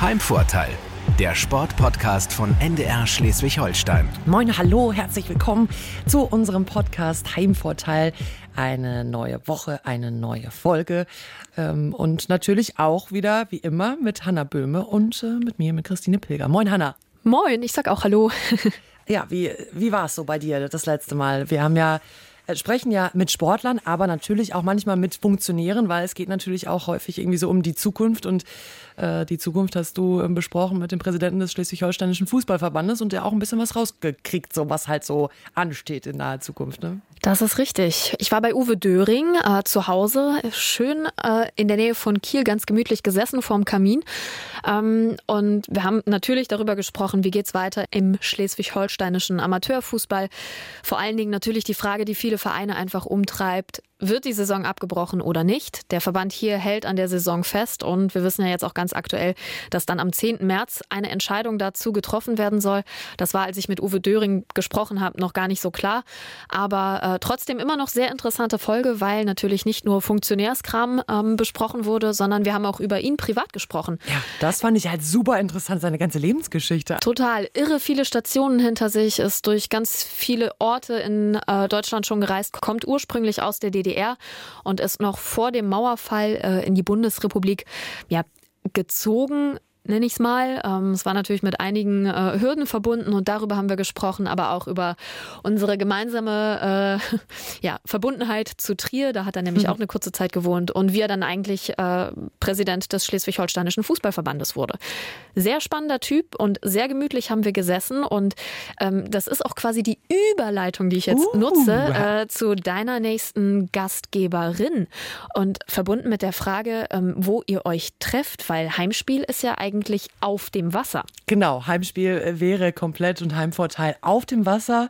Heimvorteil, der Sportpodcast von NDR Schleswig-Holstein. Moin, hallo, herzlich willkommen zu unserem Podcast Heimvorteil. Eine neue Woche, eine neue Folge ähm, und natürlich auch wieder, wie immer, mit Hanna Böhme und äh, mit mir, mit Christine Pilger. Moin, Hanna. Moin, ich sag auch Hallo. ja, wie, wie war es so bei dir das letzte Mal? Wir haben ja äh, sprechen ja mit Sportlern, aber natürlich auch manchmal mit Funktionären, weil es geht natürlich auch häufig irgendwie so um die Zukunft und äh, die Zukunft hast du äh, besprochen mit dem Präsidenten des Schleswig-Holsteinischen Fußballverbandes und der auch ein bisschen was rausgekriegt, so was halt so ansteht in naher Zukunft. Ne? Das ist richtig. Ich war bei Uwe Döring äh, zu Hause, schön äh, in der Nähe von Kiel, ganz gemütlich gesessen vorm Kamin. Ähm, und wir haben natürlich darüber gesprochen, wie geht's weiter im schleswig-holsteinischen Amateurfußball. Vor allen Dingen natürlich die Frage, die viele Vereine einfach umtreibt. Wird die Saison abgebrochen oder nicht? Der Verband hier hält an der Saison fest und wir wissen ja jetzt auch ganz aktuell, dass dann am 10. März eine Entscheidung dazu getroffen werden soll. Das war, als ich mit Uwe Döring gesprochen habe, noch gar nicht so klar. Aber äh, trotzdem immer noch sehr interessante Folge, weil natürlich nicht nur Funktionärskram ähm, besprochen wurde, sondern wir haben auch über ihn privat gesprochen. Ja, das fand ich halt super interessant, seine ganze Lebensgeschichte. Total irre viele Stationen hinter sich, ist durch ganz viele Orte in äh, Deutschland schon gereist, kommt ursprünglich aus der DDR. DDR und ist noch vor dem Mauerfall äh, in die Bundesrepublik ja, gezogen nenne ich es mal. Ähm, es war natürlich mit einigen äh, Hürden verbunden und darüber haben wir gesprochen, aber auch über unsere gemeinsame äh, ja, Verbundenheit zu Trier. Da hat er nämlich mhm. auch eine kurze Zeit gewohnt und wie er dann eigentlich äh, Präsident des Schleswig-Holsteinischen Fußballverbandes wurde. Sehr spannender Typ und sehr gemütlich haben wir gesessen und ähm, das ist auch quasi die Überleitung, die ich jetzt uh. nutze äh, zu deiner nächsten Gastgeberin und verbunden mit der Frage, ähm, wo ihr euch trefft, weil Heimspiel ist ja eigentlich eigentlich auf dem Wasser. Genau, Heimspiel äh, wäre komplett und Heimvorteil auf dem Wasser,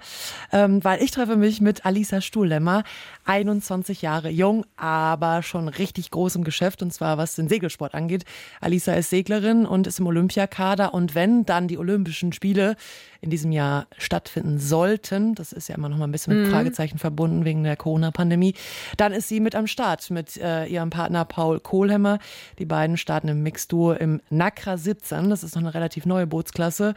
ähm, weil ich treffe mich mit Alisa Stuhllemmer, 21 Jahre jung, aber schon richtig groß im Geschäft und zwar was den Segelsport angeht. Alisa ist Seglerin und ist im Olympiakader und wenn dann die Olympischen Spiele in diesem Jahr stattfinden sollten, das ist ja immer noch mal ein bisschen mit mhm. Fragezeichen verbunden wegen der Corona-Pandemie, dann ist sie mit am Start mit äh, ihrem Partner Paul Kohlhemmer. Die beiden starten im Mixduo im Nakra 17. Das ist noch eine relativ neue Bootsklasse.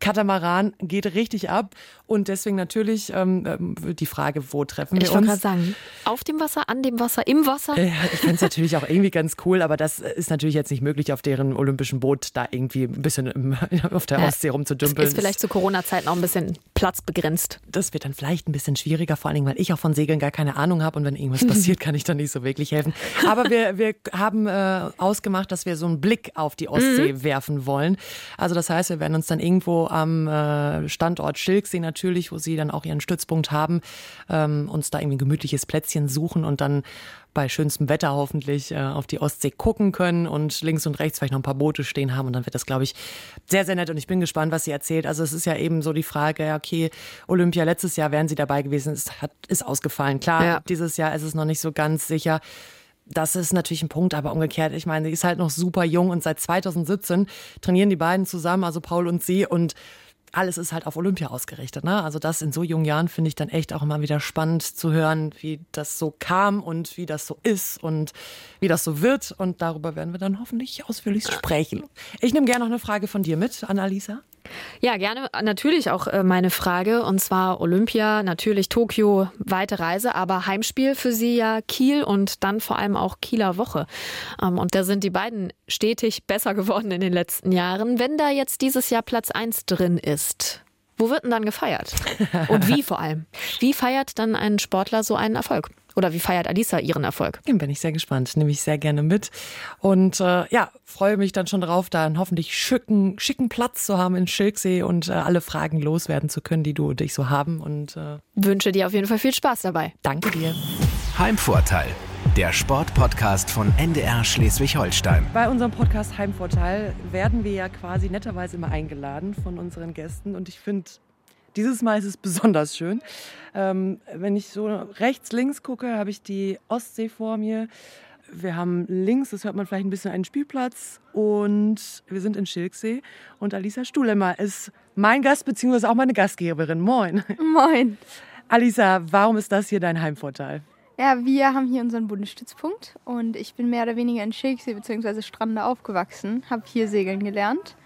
Katamaran geht richtig ab und deswegen natürlich ähm, ähm die Frage, wo treffen wir ich uns? Ich sagen, auf dem Wasser, an dem Wasser, im Wasser? Ja, ich finde es natürlich auch irgendwie ganz cool, aber das ist natürlich jetzt nicht möglich, auf deren olympischen Boot da irgendwie ein bisschen im, auf der Ostsee rumzudümpeln. Ist vielleicht zu Corona-Zeiten auch ein bisschen platzbegrenzt. Das wird dann vielleicht ein bisschen schwieriger, vor allen Dingen, weil ich auch von Segeln gar keine Ahnung habe und wenn irgendwas passiert, kann ich dann nicht so wirklich helfen. Aber wir, wir haben äh, ausgemacht, dass wir so einen Blick auf die Ostsee mhm. werfen wollen. Also das heißt, wir werden uns dann irgendwo am äh, Standort Schilksee natürlich, wo sie dann auch ihren Stützpunkt haben, ähm, uns da irgendwie ein gemütliches Plätzchen suchen und dann bei schönstem Wetter hoffentlich äh, auf die Ostsee gucken können und links und rechts vielleicht noch ein paar Boote stehen haben und dann wird das, glaube ich, sehr, sehr nett und ich bin gespannt, was sie erzählt. Also es ist ja eben so die Frage, okay, Olympia letztes Jahr wären sie dabei gewesen, es hat, ist ausgefallen. Klar, ja. dieses Jahr ist es noch nicht so ganz sicher das ist natürlich ein Punkt, aber umgekehrt, ich meine, sie ist halt noch super jung und seit 2017 trainieren die beiden zusammen, also Paul und sie und alles ist halt auf Olympia ausgerichtet. Ne? Also das in so jungen Jahren finde ich dann echt auch immer wieder spannend zu hören, wie das so kam und wie das so ist und wie das so wird. Und darüber werden wir dann hoffentlich ausführlich sprechen. Ich nehme gerne noch eine Frage von dir mit, Annalisa. Ja, gerne natürlich auch äh, meine Frage. Und zwar Olympia, natürlich Tokio, weite Reise, aber Heimspiel für Sie ja Kiel und dann vor allem auch Kieler Woche. Ähm, und da sind die beiden stetig besser geworden in den letzten Jahren. Wenn da jetzt dieses Jahr Platz 1 drin ist, wo wird denn dann gefeiert? Und wie vor allem? Wie feiert dann ein Sportler so einen Erfolg? Oder wie feiert Alisa ihren Erfolg? Den bin ich sehr gespannt, nehme ich sehr gerne mit. Und äh, ja, freue mich dann schon darauf, da einen hoffentlich schicken, schicken Platz zu haben in Schilksee und äh, alle Fragen loswerden zu können, die du und ich so haben. Und äh, wünsche dir auf jeden Fall viel Spaß dabei. Danke dir. Heimvorteil. Der Sportpodcast von NDR Schleswig-Holstein. Bei unserem Podcast Heimvorteil werden wir ja quasi netterweise immer eingeladen von unseren Gästen. Und ich finde, dieses Mal ist es besonders schön. Ähm, wenn ich so rechts, links gucke, habe ich die Ostsee vor mir. Wir haben links, das hört man vielleicht ein bisschen, einen Spielplatz und wir sind in Schilksee. Und Alisa Stuhlemmer ist mein Gast, beziehungsweise auch meine Gastgeberin. Moin. Moin. Alisa, warum ist das hier dein Heimvorteil? Ja, wir haben hier unseren Bundesstützpunkt und ich bin mehr oder weniger in Schilksee bzw. Strande aufgewachsen, habe hier segeln gelernt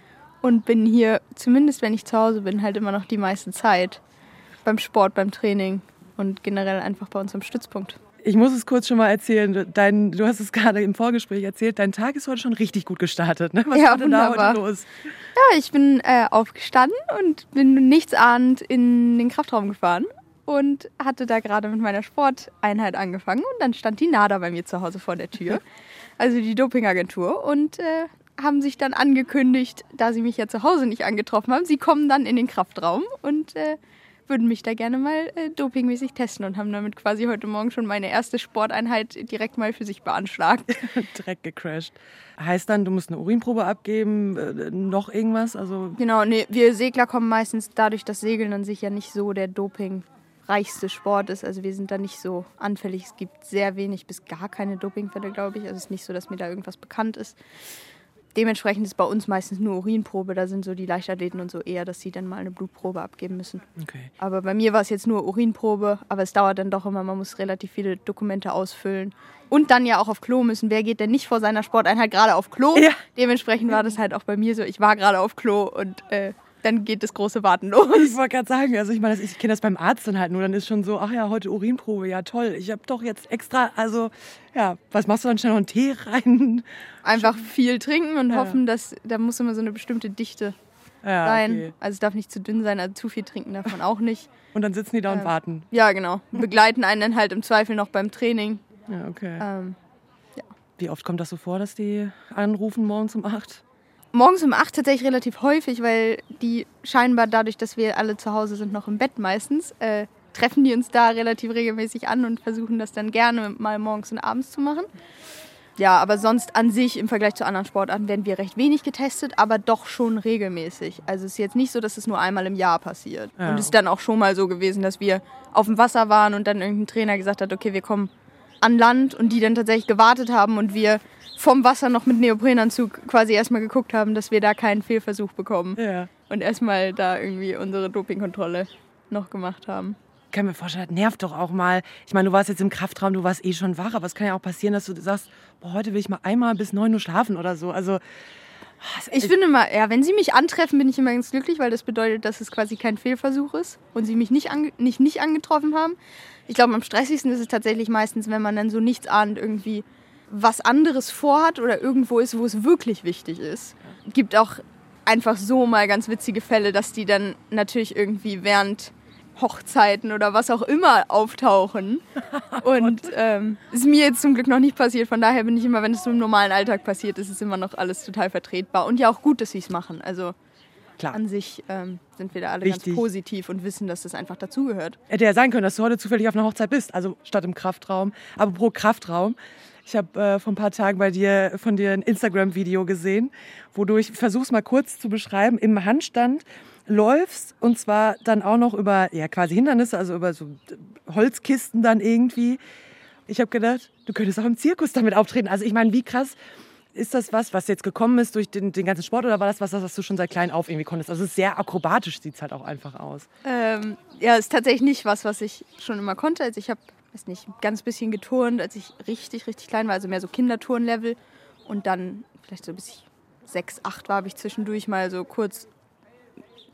und bin hier, zumindest wenn ich zu Hause bin, halt immer noch die meiste Zeit beim Sport, beim Training und generell einfach bei uns am Stützpunkt. Ich muss es kurz schon mal erzählen. Dein, du hast es gerade im Vorgespräch erzählt. Dein Tag ist heute schon richtig gut gestartet. Ne? Was ja, war denn da heute los? Ja, ich bin äh, aufgestanden und bin nichtsahnend in den Kraftraum gefahren und hatte da gerade mit meiner Sporteinheit angefangen und dann stand die NADA bei mir zu Hause vor der Tür, also die Dopingagentur und äh, haben sich dann angekündigt, da sie mich ja zu Hause nicht angetroffen haben, sie kommen dann in den Kraftraum und äh, würden mich da gerne mal äh, dopingmäßig testen und haben damit quasi heute Morgen schon meine erste Sporteinheit direkt mal für sich beanschlagt. Dreck gecrashed. Heißt dann, du musst eine Urinprobe abgeben, äh, noch irgendwas? Also genau, nee, wir Segler kommen meistens dadurch, dass Segeln an sich ja nicht so der Doping reichste Sport ist. Also wir sind da nicht so anfällig. Es gibt sehr wenig bis gar keine Dopingfälle, glaube ich. Also es ist nicht so, dass mir da irgendwas bekannt ist. Dementsprechend ist bei uns meistens nur Urinprobe. Da sind so die Leichtathleten und so eher, dass sie dann mal eine Blutprobe abgeben müssen. Okay. Aber bei mir war es jetzt nur Urinprobe. Aber es dauert dann doch immer. Man muss relativ viele Dokumente ausfüllen. Und dann ja auch auf Klo müssen. Wer geht denn nicht vor seiner Sporteinheit gerade auf Klo? Ja. Dementsprechend war das halt auch bei mir so. Ich war gerade auf Klo und äh, dann geht das große Warten los. Ich wollte gerade sagen, also ich meine, ich kenne das beim Arzt dann halt nur, dann ist schon so, ach ja, heute Urinprobe, ja toll. Ich habe doch jetzt extra, also ja, was machst du dann schnell noch einen Tee rein? Einfach viel trinken und Ja. hoffen, dass da muss immer so eine bestimmte Dichte Ja, sein. okay. Also es darf nicht zu dünn sein, also zu viel trinken darf man auch nicht. Und dann sitzen die da und Ähm, warten. Ja, genau. Begleiten einen dann halt im Zweifel noch beim Training. Ja, okay. Ähm, Wie oft kommt das so vor, dass die anrufen morgens um acht? Morgens um 8 tatsächlich relativ häufig, weil die scheinbar dadurch, dass wir alle zu Hause sind, noch im Bett meistens, äh, treffen die uns da relativ regelmäßig an und versuchen das dann gerne mal morgens und abends zu machen. Ja, aber sonst an sich im Vergleich zu anderen Sportarten werden wir recht wenig getestet, aber doch schon regelmäßig. Also es ist jetzt nicht so, dass es nur einmal im Jahr passiert. Ja. Und es ist dann auch schon mal so gewesen, dass wir auf dem Wasser waren und dann irgendein Trainer gesagt hat, okay, wir kommen an Land und die dann tatsächlich gewartet haben und wir vom Wasser noch mit Neoprenanzug quasi erstmal geguckt haben, dass wir da keinen Fehlversuch bekommen Ja. und erstmal da irgendwie unsere Dopingkontrolle noch gemacht haben. Ich kann mir vorstellen, das nervt doch auch mal. Ich meine, du warst jetzt im Kraftraum, du warst eh schon wach, aber es kann ja auch passieren, dass du sagst, boah, heute will ich mal einmal bis 9 Uhr schlafen oder so. Also, Ich finde immer, ja, wenn sie mich antreffen, bin ich immer ganz glücklich, weil das bedeutet, dass es quasi kein Fehlversuch ist und sie mich nicht, ange nicht, nicht angetroffen haben. Ich glaube, am stressigsten ist es tatsächlich meistens, wenn man dann so nichts ahnt irgendwie was anderes vorhat oder irgendwo ist, wo es wirklich wichtig ist. Gibt auch einfach so mal ganz witzige Fälle, dass die dann natürlich irgendwie während Hochzeiten oder was auch immer auftauchen. Und ähm, ist mir jetzt zum Glück noch nicht passiert. Von daher bin ich immer, wenn es so im normalen Alltag passiert, ist es immer noch alles total vertretbar. Und ja auch gut, dass sie es machen. Also klar. an sich ähm, sind wir da alle Wichtig. ganz positiv und wissen, dass das einfach dazugehört. Hätte ja sein können, dass du heute zufällig auf einer Hochzeit bist, also statt im Kraftraum. Aber pro Kraftraum. Ich habe äh, vor ein paar Tagen bei dir von dir ein Instagram-Video gesehen, wo du, ich versuch's mal kurz zu beschreiben, im Handstand läufst und zwar dann auch noch über ja quasi Hindernisse, also über so Holzkisten dann irgendwie. Ich habe gedacht, du könntest auch im Zirkus damit auftreten. Also ich meine, wie krass ist das was, was jetzt gekommen ist durch den, den ganzen Sport oder war das was, was du schon seit klein auf irgendwie konntest? Also es sehr akrobatisch sieht's halt auch einfach aus. Ähm, ja, ist tatsächlich nicht was, was ich schon immer konnte. Also ich habe, weiß nicht, ganz bisschen geturnt, als ich richtig, richtig klein war, also mehr so Kinderturnlevel. Und dann vielleicht so bis ich sechs, acht war, habe ich zwischendurch mal so kurz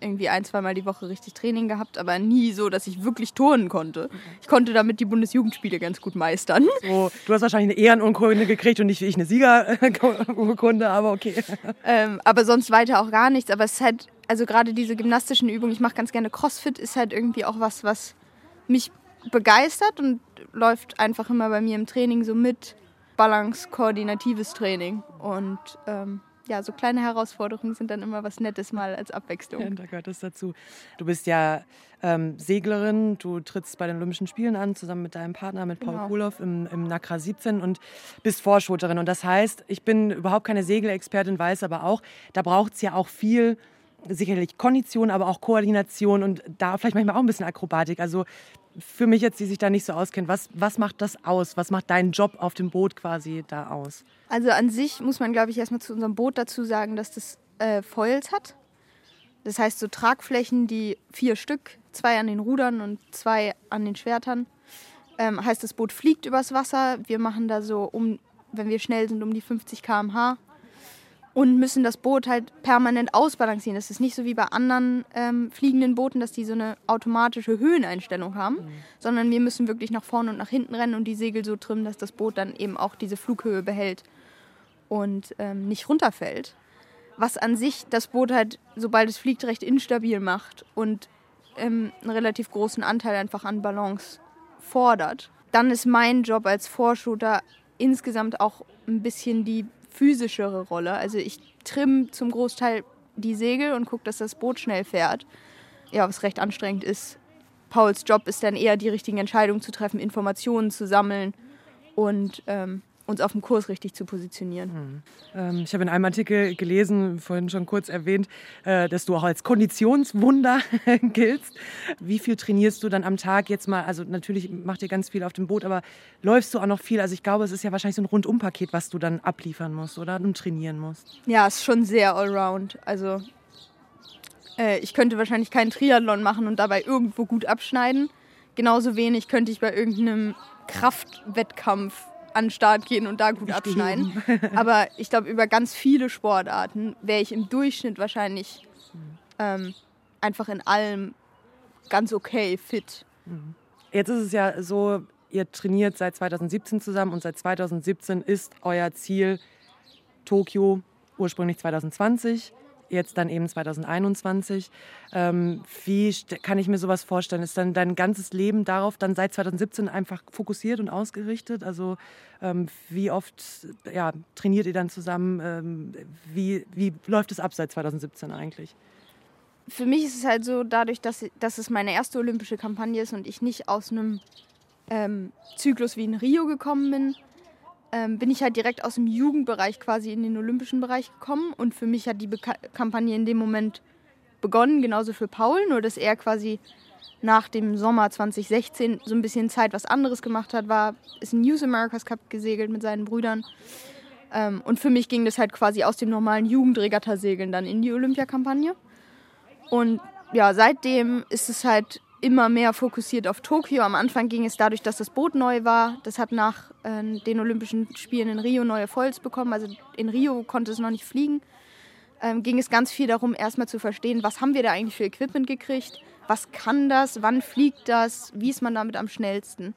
irgendwie ein, zweimal die Woche richtig Training gehabt, aber nie so, dass ich wirklich turnen konnte. Ich konnte damit die Bundesjugendspiele ganz gut meistern. So, du hast wahrscheinlich eine Ehrenurkunde gekriegt und nicht wie ich eine Siegerurkunde, aber okay. Ähm, aber sonst weiter auch gar nichts. Aber es ist halt, also gerade diese gymnastischen Übungen, ich mache ganz gerne Crossfit, ist halt irgendwie auch was, was mich begeistert und läuft einfach immer bei mir im Training so mit. Balance, koordinatives Training. Und ähm, ja, so kleine Herausforderungen sind dann immer was Nettes mal als Ja, Abwechslung. da gehört das dazu. Du bist ja ähm, Seglerin, du trittst bei den Olympischen Spielen an, zusammen mit deinem Partner, mit Paul Genau. Kulow im, im NACRA 17 und bist Vorschotterin. Und das heißt, ich bin überhaupt keine Segelexpertin, weiß aber auch, da braucht es ja auch viel, sicherlich Kondition, aber auch Koordination und da vielleicht manchmal auch ein bisschen Akrobatik. Also für mich jetzt, die sich da nicht so auskennt, was, was macht das aus? Was macht dein Job auf dem Boot quasi da aus? Also an sich muss man, glaube ich, erstmal zu unserem Boot dazu sagen, dass das äh, Foils hat. Das heißt so Tragflächen, die vier Stück, zwei an den Rudern und zwei an den Schwertern. Ähm, heißt, das Boot fliegt übers Wasser. Wir machen da so um, wenn wir schnell sind, um die 50 km/h und müssen das Boot halt permanent ausbalancieren. Das ist nicht so wie bei anderen ähm, fliegenden Booten, dass die so eine automatische Höheneinstellung haben, mhm. sondern wir müssen wirklich nach vorne und nach hinten rennen und die Segel so trimmen, dass das Boot dann eben auch diese Flughöhe behält und ähm, nicht runterfällt. Was an sich das Boot halt, sobald es fliegt, recht instabil macht und ähm, einen relativ großen Anteil einfach an Balance fordert. Dann ist mein Job als Vorshooter insgesamt auch ein bisschen die physischere Rolle. Also ich trimm zum Großteil die Segel und gucke, dass das Boot schnell fährt. Ja, was recht anstrengend ist. Pauls Job ist dann eher die richtigen Entscheidungen zu treffen, Informationen zu sammeln und ähm, uns auf dem Kurs richtig zu positionieren. Mhm. Ähm, ich habe in einem Artikel gelesen, vorhin schon kurz erwähnt, äh, dass du auch als Konditionswunder giltst. Wie viel trainierst du dann am Tag jetzt mal? Also natürlich macht ihr ganz viel auf dem Boot, aber läufst du auch noch viel? Also ich glaube, es ist ja wahrscheinlich so ein Rundumpaket, was du dann abliefern musst oder und trainieren musst. Ja, es ist schon sehr allround. Also äh, ich könnte wahrscheinlich keinen Triathlon machen und dabei irgendwo gut abschneiden. Genauso wenig könnte ich bei irgendeinem Kraftwettkampf an den Start gehen und da gut ich abschneiden. Aber ich glaube, über ganz viele Sportarten wäre ich im Durchschnitt wahrscheinlich ähm, einfach in allem ganz okay fit. Jetzt ist es ja so, ihr trainiert seit 2017 zusammen und seit 2017 ist euer Ziel Tokio, ursprünglich 2020 jetzt dann eben 2021. Ähm, wie kann ich mir sowas vorstellen? Ist dann dein ganzes Leben darauf dann seit 2017 einfach fokussiert und ausgerichtet? Also ähm, wie oft ja, trainiert ihr dann zusammen? Ähm, wie, wie läuft es ab seit 2017 eigentlich? Für mich ist es halt so, dadurch, dass, dass es meine erste olympische Kampagne ist und ich nicht aus einem ähm, Zyklus wie in Rio gekommen bin, ähm, bin ich halt direkt aus dem Jugendbereich quasi in den olympischen Bereich gekommen. Und für mich hat die Beka Kampagne in dem Moment begonnen, genauso für Paul, nur dass er quasi nach dem Sommer 2016 so ein bisschen Zeit was anderes gemacht hat, war, ist ein News Americas Cup gesegelt mit seinen Brüdern. Ähm, und für mich ging das halt quasi aus dem normalen Jugendregattasegeln dann in die Olympiakampagne. Und ja, seitdem ist es halt immer mehr fokussiert auf Tokio. Am Anfang ging es dadurch, dass das Boot neu war. Das hat nach äh, den Olympischen Spielen in Rio neue Foils bekommen. Also in Rio konnte es noch nicht fliegen. Ähm, ging es ganz viel darum, erstmal zu verstehen, was haben wir da eigentlich für Equipment gekriegt, was kann das, wann fliegt das, wie ist man damit am schnellsten.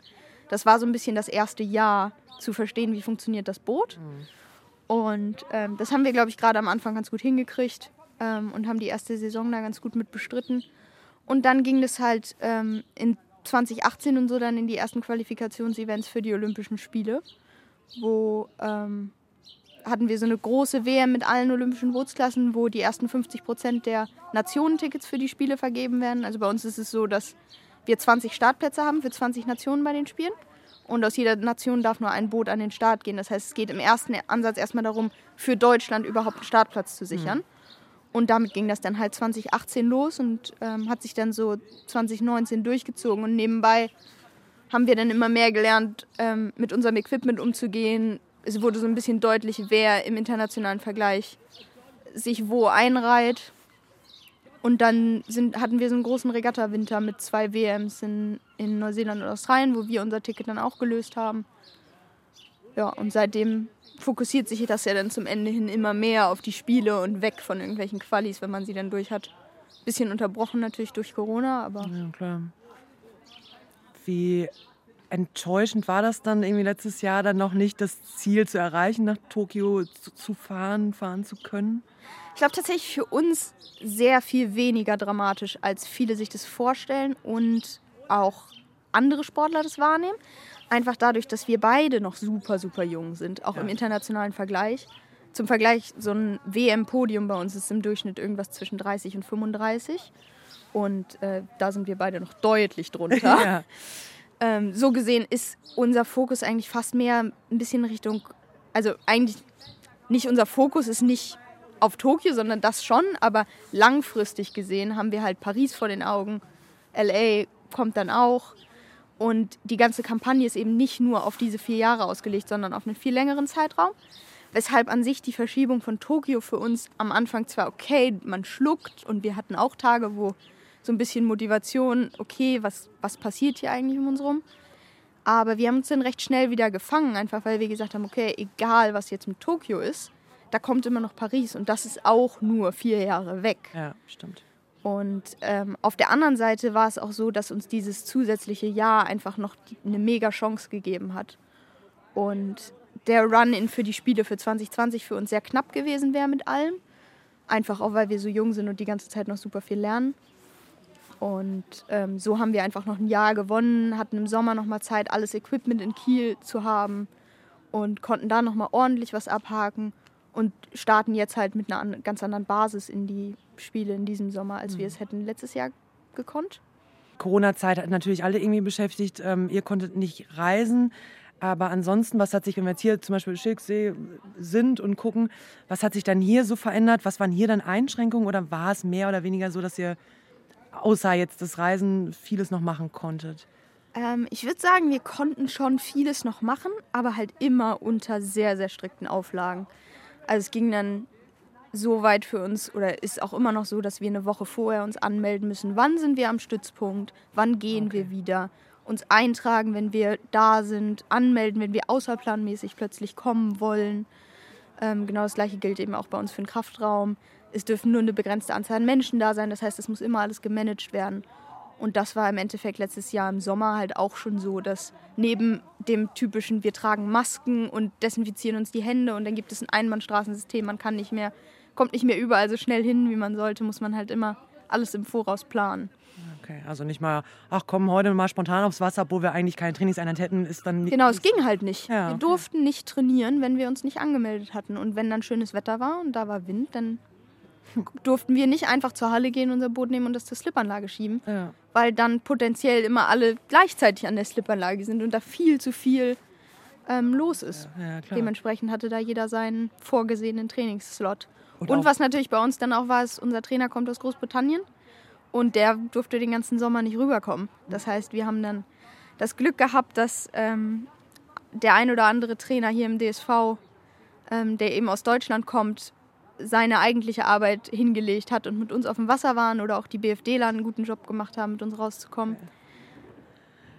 Das war so ein bisschen das erste Jahr, zu verstehen, wie funktioniert das Boot. Und ähm, das haben wir, glaube ich, gerade am Anfang ganz gut hingekriegt ähm, und haben die erste Saison da ganz gut mit bestritten. Und dann ging es halt ähm, in 2018 und so dann in die ersten Qualifikationsevents für die Olympischen Spiele, wo ähm, hatten wir so eine große WM mit allen olympischen Bootsklassen, wo die ersten 50 Prozent der Nationentickets für die Spiele vergeben werden. Also bei uns ist es so, dass wir 20 Startplätze haben für 20 Nationen bei den Spielen. Und aus jeder Nation darf nur ein Boot an den Start gehen. Das heißt, es geht im ersten Ansatz erstmal darum, für Deutschland überhaupt einen Startplatz zu sichern. Mhm. Und damit ging das dann halt 2018 los und ähm, hat sich dann so 2019 durchgezogen. Und nebenbei haben wir dann immer mehr gelernt, ähm, mit unserem Equipment umzugehen. Es wurde so ein bisschen deutlich, wer im internationalen Vergleich sich wo einreiht. Und dann sind, hatten wir so einen großen Regatta-Winter mit zwei WMs in, in Neuseeland und Australien, wo wir unser Ticket dann auch gelöst haben. Ja, und seitdem fokussiert sich das ja dann zum Ende hin immer mehr auf die Spiele und weg von irgendwelchen Qualis, wenn man sie dann durch hat. Bisschen unterbrochen natürlich durch Corona, aber. Ja, klar. Wie enttäuschend war das dann irgendwie letztes Jahr dann noch nicht, das Ziel zu erreichen, nach Tokio zu, fahren, fahren zu können? Ich glaube tatsächlich für uns sehr viel weniger dramatisch, als viele sich das vorstellen und auch andere Sportler das wahrnehmen. Einfach dadurch, dass wir beide noch super, super jung sind, auch ja. im internationalen Vergleich. Zum Vergleich, so ein WM-Podium bei uns ist im Durchschnitt irgendwas zwischen 30 und 35. Und äh, da sind wir beide noch deutlich drunter. ja. ähm, so gesehen ist unser Fokus eigentlich fast mehr ein bisschen Richtung, also eigentlich nicht unser Fokus ist nicht auf Tokio, sondern das schon, aber langfristig gesehen haben wir halt Paris vor den Augen, LA kommt dann auch. Und die ganze Kampagne ist eben nicht nur auf diese vier Jahre ausgelegt, sondern auf einen viel längeren Zeitraum. Weshalb an sich die Verschiebung von Tokio für uns am Anfang zwar okay, man schluckt und wir hatten auch Tage, wo so ein bisschen Motivation, okay, was, was passiert hier eigentlich um uns rum. Aber wir haben uns dann recht schnell wieder gefangen, einfach weil wir gesagt haben, okay, egal was jetzt mit Tokio ist, da kommt immer noch Paris und das ist auch nur vier Jahre weg. Ja, stimmt. Und ähm, auf der anderen Seite war es auch so, dass uns dieses zusätzliche Jahr einfach noch eine mega Chance gegeben hat. Und der Run-In für die Spiele für 2020 für uns sehr knapp gewesen wäre mit allem. Einfach auch, weil wir so jung sind und die ganze Zeit noch super viel lernen. Und ähm, so haben wir einfach noch ein Jahr gewonnen, hatten im Sommer noch mal Zeit, alles Equipment in Kiel zu haben und konnten da noch mal ordentlich was abhaken und starten jetzt halt mit einer ganz anderen Basis in die Spiele in diesem Sommer, als wir es hätten letztes Jahr gekonnt. Corona-Zeit hat natürlich alle irgendwie beschäftigt. Ähm, ihr konntet nicht reisen. Aber ansonsten, was hat sich, wenn wir jetzt hier zum Beispiel Schilksee sind und gucken, was hat sich dann hier so verändert? Was waren hier dann Einschränkungen oder war es mehr oder weniger so, dass ihr außer jetzt das Reisen vieles noch machen konntet? Ähm, ich würde sagen, wir konnten schon vieles noch machen, aber halt immer unter sehr, sehr strikten Auflagen. Also es ging dann so weit für uns oder ist auch immer noch so, dass wir eine Woche vorher uns anmelden müssen. Wann sind wir am Stützpunkt? Wann gehen okay. wir wieder? Uns eintragen, wenn wir da sind, anmelden, wenn wir außerplanmäßig plötzlich kommen wollen. Ähm, genau das gleiche gilt eben auch bei uns für den Kraftraum es dürfen nur eine begrenzte Anzahl an Menschen da sein. Das heißt, es muss immer alles gemanagt werden. Und das war im Endeffekt letztes Jahr im Sommer halt auch schon so, dass neben dem typischen, wir tragen Masken und desinfizieren uns die Hände und dann gibt es ein Einbahnstraßensystem, man kann nicht mehr, kommt nicht mehr überall so schnell hin, wie man sollte, muss man halt immer alles im Voraus planen. Okay, also nicht mal, ach komm, heute mal spontan aufs Wasser, obwohl wir eigentlich keine Trainingseinheit hätten, ist dann nicht. Genau, es ging halt nicht. Ja. Wir durften nicht trainieren, wenn wir uns nicht angemeldet hatten. Und wenn dann schönes Wetter war und da war Wind, dann durften wir nicht einfach zur Halle gehen, unser Boot nehmen und das zur Slipanlage schieben, ja. weil dann potenziell immer alle gleichzeitig an der Slipanlage sind und da viel zu viel ähm, los ist. Ja, Dementsprechend hatte da jeder seinen vorgesehenen Trainingsslot. Und, und was natürlich bei uns dann auch war, ist, unser Trainer kommt aus Großbritannien und der durfte den ganzen Sommer nicht rüberkommen. Das heißt, wir haben dann das Glück gehabt, dass ähm, der ein oder andere Trainer hier im DSV, ähm, der eben aus Deutschland kommt, seine eigentliche Arbeit hingelegt hat und mit uns auf dem Wasser waren oder auch die BFDler einen guten Job gemacht haben, mit uns rauszukommen.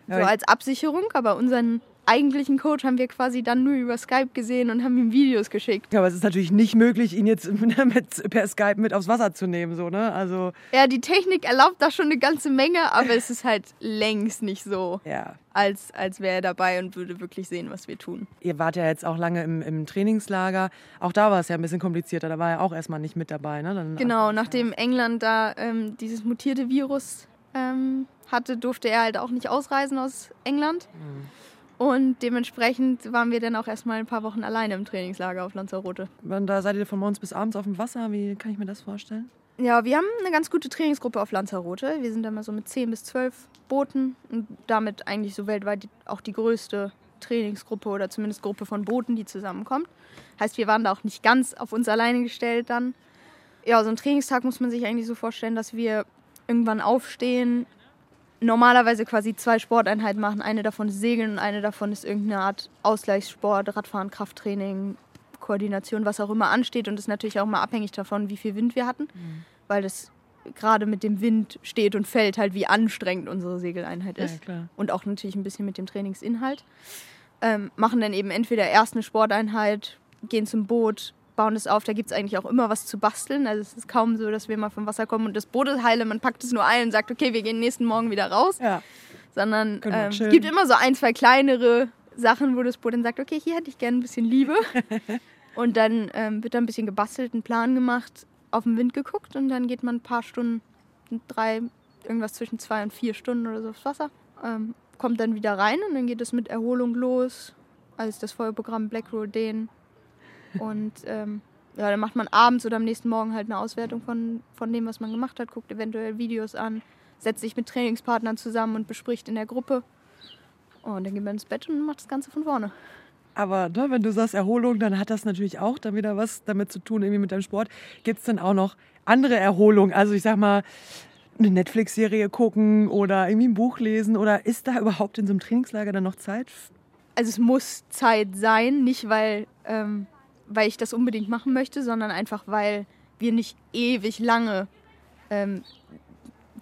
So als Absicherung, aber unseren eigentlichen Coach haben wir quasi dann nur über Skype gesehen und haben ihm Videos geschickt. Ja, aber es ist natürlich nicht möglich, ihn jetzt mit, per Skype mit aufs Wasser zu nehmen, so, ne? Also ja, die Technik erlaubt da schon eine ganze Menge, aber es ist halt längst nicht so, ja. als, als wäre er dabei und würde wirklich sehen, was wir tun. Ihr wart ja jetzt auch lange im, im Trainingslager. Auch da war es ja ein bisschen komplizierter. Da war er auch erstmal nicht mit dabei, ne? Dann genau, nachdem England da ähm, dieses mutierte Virus ähm, hatte, durfte er halt auch nicht ausreisen aus England. Mhm. Und dementsprechend waren wir dann auch erstmal ein paar Wochen alleine im Trainingslager auf Lanzarote. Und da seid ihr von morgens bis abends auf dem Wasser. Wie kann ich mir das vorstellen? Ja, wir haben eine ganz gute Trainingsgruppe auf Lanzarote. Wir sind da mal so mit 10 bis 12 Booten und damit eigentlich so weltweit auch die größte Trainingsgruppe oder zumindest Gruppe von Booten, die zusammenkommt. Heißt, wir waren da auch nicht ganz auf uns alleine gestellt dann. Ja, so ein Trainingstag muss man sich eigentlich so vorstellen, dass wir irgendwann aufstehen, normalerweise quasi zwei Sporteinheiten machen. Eine davon ist Segeln und eine davon ist irgendeine Art Ausgleichssport, Radfahren, Krafttraining, Koordination, was auch immer ansteht. Und ist natürlich auch immer abhängig davon, wie viel Wind wir hatten, mhm. weil das gerade mit dem Wind steht und fällt halt, wie anstrengend unsere Segeleinheit ist. Ja, und auch natürlich ein bisschen mit dem Trainingsinhalt. Ähm, machen dann eben entweder erst eine Sporteinheit, gehen zum Boot, bauen es auf. Da gibt es eigentlich auch immer was zu basteln. Also es ist kaum so, dass wir mal vom Wasser kommen und das Boot ist heile. Man packt es nur ein und sagt, okay, wir gehen nächsten Morgen wieder raus. Ja. Sondern ähm, es gibt immer so ein, zwei kleinere Sachen, wo das Boot dann sagt, okay, hier hätte ich gerne ein bisschen Liebe. und dann ähm, wird da ein bisschen gebastelt, ein Plan gemacht, auf den Wind geguckt und dann geht man ein paar Stunden, drei, irgendwas zwischen zwei und vier Stunden oder so aufs Wasser. Ähm, kommt dann wieder rein und dann geht es mit Erholung los. Also das Feuerprogramm Black Roll den und ähm, ja, dann macht man abends oder am nächsten Morgen halt eine Auswertung von, von dem, was man gemacht hat, guckt eventuell Videos an, setzt sich mit Trainingspartnern zusammen und bespricht in der Gruppe. Und dann geht man ins Bett und macht das Ganze von vorne. Aber ne, wenn du sagst Erholung, dann hat das natürlich auch dann wieder was damit zu tun, irgendwie mit deinem Sport. Gibt es dann auch noch andere Erholung? Also ich sag mal, eine Netflix-Serie gucken oder irgendwie ein Buch lesen? Oder ist da überhaupt in so einem Trainingslager dann noch Zeit? Also es muss Zeit sein, nicht weil ähm, weil ich das unbedingt machen möchte, sondern einfach, weil wir nicht ewig lange ähm,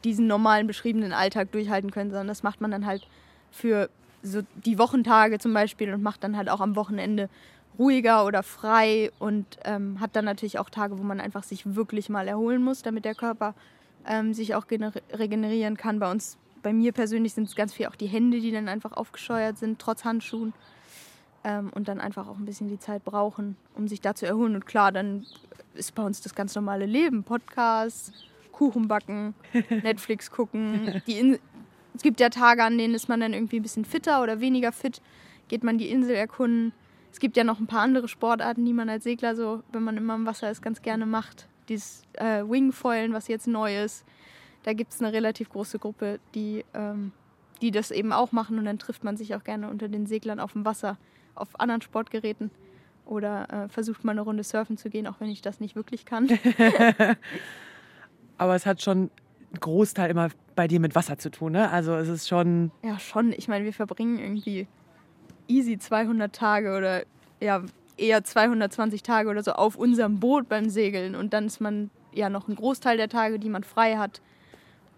diesen normalen beschriebenen Alltag durchhalten können, sondern das macht man dann halt für so die Wochentage zum Beispiel und macht dann halt auch am Wochenende ruhiger oder frei und ähm, hat dann natürlich auch Tage, wo man einfach sich wirklich mal erholen muss, damit der Körper ähm, sich auch regenerieren kann. Bei uns, bei mir persönlich sind es ganz viel auch die Hände, die dann einfach aufgescheuert sind, trotz Handschuhen. Ähm, und dann einfach auch ein bisschen die Zeit brauchen, um sich da zu erholen. Und klar, dann ist bei uns das ganz normale Leben. Podcasts, Kuchen backen, Netflix gucken. Die es gibt ja Tage, an denen ist man dann irgendwie ein bisschen fitter oder weniger fit. Geht man die Insel erkunden. Es gibt ja noch ein paar andere Sportarten, die man als Segler so, wenn man immer im Wasser ist, ganz gerne macht. Dieses äh, Wingfoilen, was jetzt neu ist. Da gibt es eine relativ große Gruppe, die, ähm, die das eben auch machen. Und dann trifft man sich auch gerne unter den Seglern auf dem Wasser, auf anderen Sportgeräten. Oder äh, versucht mal eine Runde surfen zu gehen, auch wenn ich das nicht wirklich kann. Aber es hat schon einen Großteil immer bei dir mit Wasser zu tun, ne? Also es ist schon... Ja, schon. Ich meine, wir verbringen irgendwie easy 200 Tage oder ja, eher 220 Tage oder so auf unserem Boot beim Segeln. Und dann ist man ja noch ein Großteil der Tage, die man frei hat,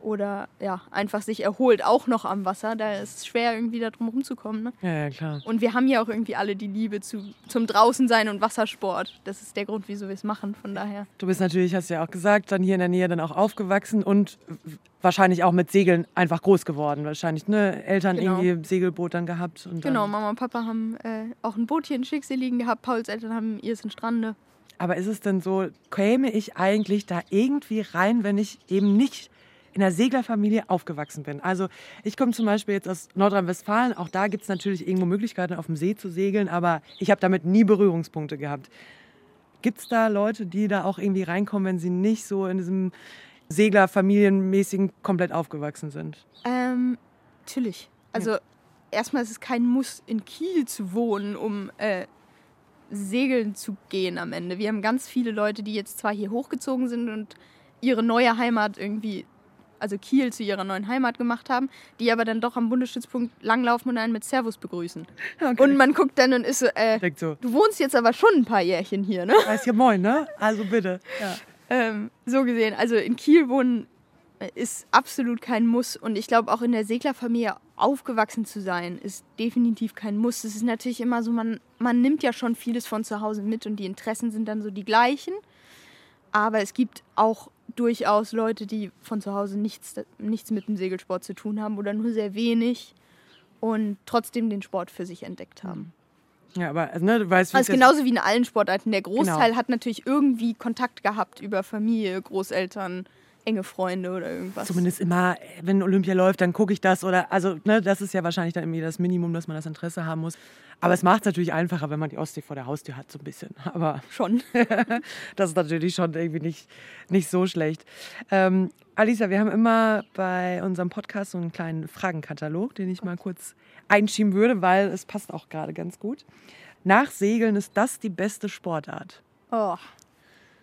oder ja, einfach sich erholt, auch noch am Wasser. Da ist es schwer, irgendwie da drum rumzukommen. Ne? Ja, ja, klar. Und wir haben ja auch irgendwie alle die Liebe zu, zum Draußensein und Wassersport. Das ist der Grund, wieso wir es machen, von daher. Du bist natürlich, hast du ja auch gesagt, dann hier in der Nähe dann auch aufgewachsen und wahrscheinlich auch mit Segeln einfach groß geworden. Wahrscheinlich, ne? Eltern genau. irgendwie Segelboot dann gehabt. Und genau, Mama und Papa haben äh, auch ein Boot hier in Schicksal liegen gehabt. Pauls Eltern haben ihrs in Strande. Aber ist es denn so, käme ich eigentlich da irgendwie rein, wenn ich eben nicht in einer Seglerfamilie aufgewachsen bin. Also ich komme zum Beispiel jetzt aus Nordrhein-Westfalen. Auch da gibt es natürlich irgendwo Möglichkeiten, auf dem See zu segeln, aber ich habe damit nie Berührungspunkte gehabt. Gibt es da Leute, die da auch irgendwie reinkommen, wenn sie nicht so in diesem Seglerfamilienmäßigen komplett aufgewachsen sind? Ähm, natürlich. Also ja. erstmal ist es kein Muss, in Kiel zu wohnen, um äh, segeln zu gehen am Ende. Wir haben ganz viele Leute, die jetzt zwar hier hochgezogen sind und ihre neue Heimat irgendwie also Kiel zu ihrer neuen Heimat gemacht haben, die aber dann doch am Bundesstützpunkt langlaufen und einen mit Servus begrüßen. Okay. Und man guckt dann und ist so, äh, so, du wohnst jetzt aber schon ein paar Jährchen hier, ne? Weiß ja moin, ne? Also bitte. Ja. Ähm, so gesehen, also in Kiel wohnen ist absolut kein Muss und ich glaube auch in der Seglerfamilie aufgewachsen zu sein ist definitiv kein Muss. Es ist natürlich immer so, man, man nimmt ja schon vieles von zu Hause mit und die Interessen sind dann so die gleichen. Aber es gibt auch durchaus Leute, die von zu Hause nichts, nichts mit dem Segelsport zu tun haben oder nur sehr wenig und trotzdem den Sport für sich entdeckt haben. Ja, aber also, ne, du weißt, wie also genauso wie in allen Sportarten. Der Großteil genau. hat natürlich irgendwie Kontakt gehabt über Familie, Großeltern, enge Freunde oder irgendwas. Zumindest immer, wenn Olympia läuft, dann gucke ich das oder also ne, das ist ja wahrscheinlich dann irgendwie das Minimum, dass man das Interesse haben muss. Aber es macht es natürlich einfacher, wenn man die Ostsee vor der Haustür hat, so ein bisschen. Aber schon. das ist natürlich schon irgendwie nicht, nicht so schlecht. Ähm, Alisa, wir haben immer bei unserem Podcast so einen kleinen Fragenkatalog, den ich mal kurz einschieben würde, weil es passt auch gerade ganz gut. Nach Segeln ist das die beste Sportart? Oh.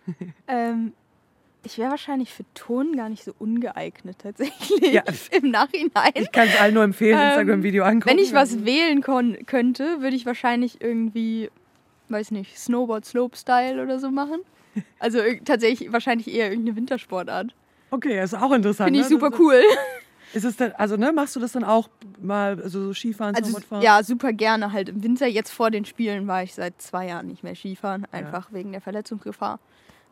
ähm, ich wäre wahrscheinlich für Ton gar nicht so ungeeignet tatsächlich ja. im Nachhinein. Ich kann es allen nur empfehlen, ähm, Instagram-Video angucken. Wenn ich was wählen könnte, würde ich wahrscheinlich irgendwie, weiß nicht, Snowboard Slope Style oder so machen. Also tatsächlich wahrscheinlich eher irgendeine Wintersportart. Okay, ist auch interessant. Finde ich ne? super cool. Ist es denn, also ne, machst du das dann auch mal also so Skifahren, also, Snowboardfahren? Ja, super gerne halt im Winter. Jetzt vor den Spielen war ich seit zwei Jahren nicht mehr Skifahren, einfach ja. wegen der Verletzungsgefahr.